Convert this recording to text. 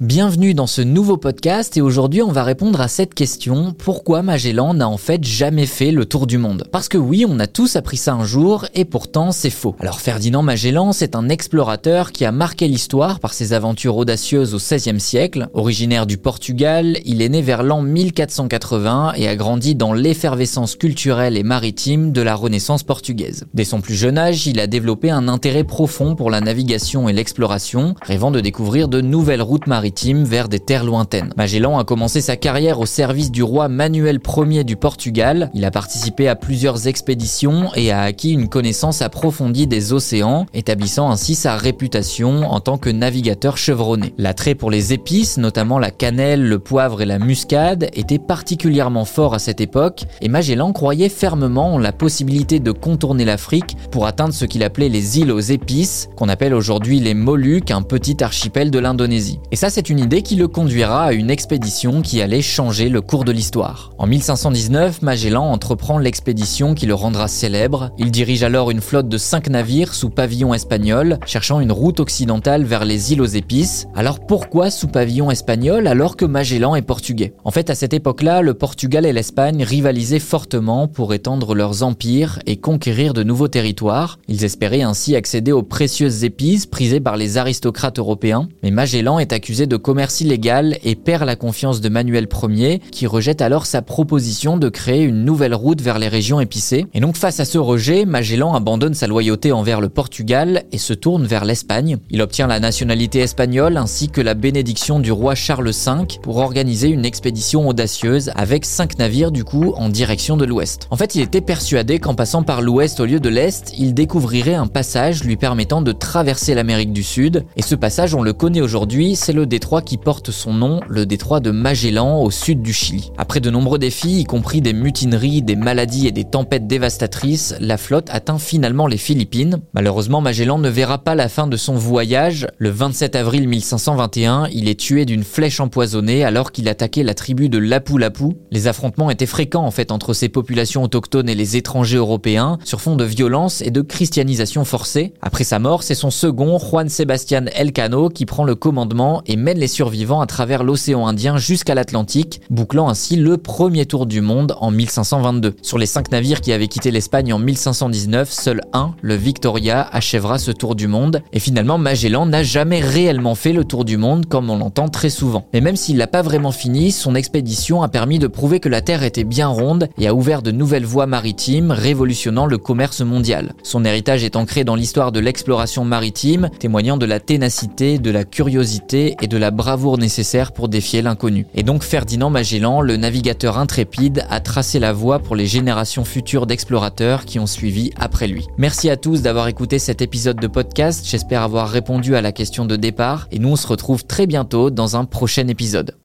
Bienvenue dans ce nouveau podcast et aujourd'hui on va répondre à cette question pourquoi Magellan n'a en fait jamais fait le tour du monde? Parce que oui, on a tous appris ça un jour et pourtant c'est faux. Alors Ferdinand Magellan, c'est un explorateur qui a marqué l'histoire par ses aventures audacieuses au XVIe siècle. Originaire du Portugal, il est né vers l'an 1480 et a grandi dans l'effervescence culturelle et maritime de la Renaissance portugaise. Dès son plus jeune âge, il a développé un intérêt profond pour la navigation et l'exploration, rêvant de découvrir de nouvelles routes maritimes vers des terres lointaines. Magellan a commencé sa carrière au service du roi Manuel Ier du Portugal. Il a participé à plusieurs expéditions et a acquis une connaissance approfondie des océans, établissant ainsi sa réputation en tant que navigateur chevronné. L'attrait pour les épices, notamment la cannelle, le poivre et la muscade, était particulièrement fort à cette époque et Magellan croyait fermement en la possibilité de contourner l'Afrique pour atteindre ce qu'il appelait les îles aux épices, qu'on appelle aujourd'hui les Moluques, un petit archipel de l'Indonésie. Et ça, c'est une idée qui le conduira à une expédition qui allait changer le cours de l'histoire. En 1519, Magellan entreprend l'expédition qui le rendra célèbre. Il dirige alors une flotte de 5 navires sous pavillon espagnol, cherchant une route occidentale vers les îles aux épices. Alors pourquoi sous pavillon espagnol alors que Magellan est portugais? En fait, à cette époque-là, le Portugal et l'Espagne rivalisaient fortement pour étendre leurs empires et conquérir de nouveaux territoires. Ils espéraient ainsi accéder aux précieuses épices prisées par les aristocrates européens. Mais Magellan est accusé de commerce illégal et perd la confiance de Manuel Ier, qui rejette alors sa proposition de créer une nouvelle route vers les régions épicées. Et donc face à ce rejet, Magellan abandonne sa loyauté envers le Portugal et se tourne vers l'Espagne. Il obtient la nationalité espagnole ainsi que la bénédiction du roi Charles V pour organiser une expédition audacieuse avec cinq navires du coup en direction de l'ouest. En fait, il était persuadé qu'en passant par l'ouest au lieu de l'est, il découvrirait un passage lui permettant de traverser l'Amérique du Sud. Et ce passage, on le connaît aujourd'hui, c'est le détroit qui porte son nom, le détroit de Magellan au sud du Chili. Après de nombreux défis, y compris des mutineries, des maladies et des tempêtes dévastatrices, la flotte atteint finalement les Philippines. Malheureusement, Magellan ne verra pas la fin de son voyage. Le 27 avril 1521, il est tué d'une flèche empoisonnée alors qu'il attaquait la tribu de Lapu-Lapu. Les affrontements étaient fréquents en fait entre ces populations autochtones et les étrangers européens sur fond de violence et de christianisation forcée. Après sa mort, c'est son second, Juan Sebastián Elcano, qui prend le commandement et mène les survivants à travers l'océan Indien jusqu'à l'Atlantique, bouclant ainsi le premier tour du monde en 1522. Sur les cinq navires qui avaient quitté l'Espagne en 1519, seul un, le Victoria, achèvera ce tour du monde. Et finalement, Magellan n'a jamais réellement fait le tour du monde comme on l'entend très souvent. Mais même s'il l'a pas vraiment fini, son expédition a permis de prouver que la Terre était bien ronde et a ouvert de nouvelles voies maritimes, révolutionnant le commerce mondial. Son héritage est ancré dans l'histoire de l'exploration maritime, témoignant de la ténacité, de la curiosité de la bravoure nécessaire pour défier l'inconnu. Et donc Ferdinand Magellan, le navigateur intrépide, a tracé la voie pour les générations futures d'explorateurs qui ont suivi après lui. Merci à tous d'avoir écouté cet épisode de podcast, j'espère avoir répondu à la question de départ, et nous on se retrouve très bientôt dans un prochain épisode.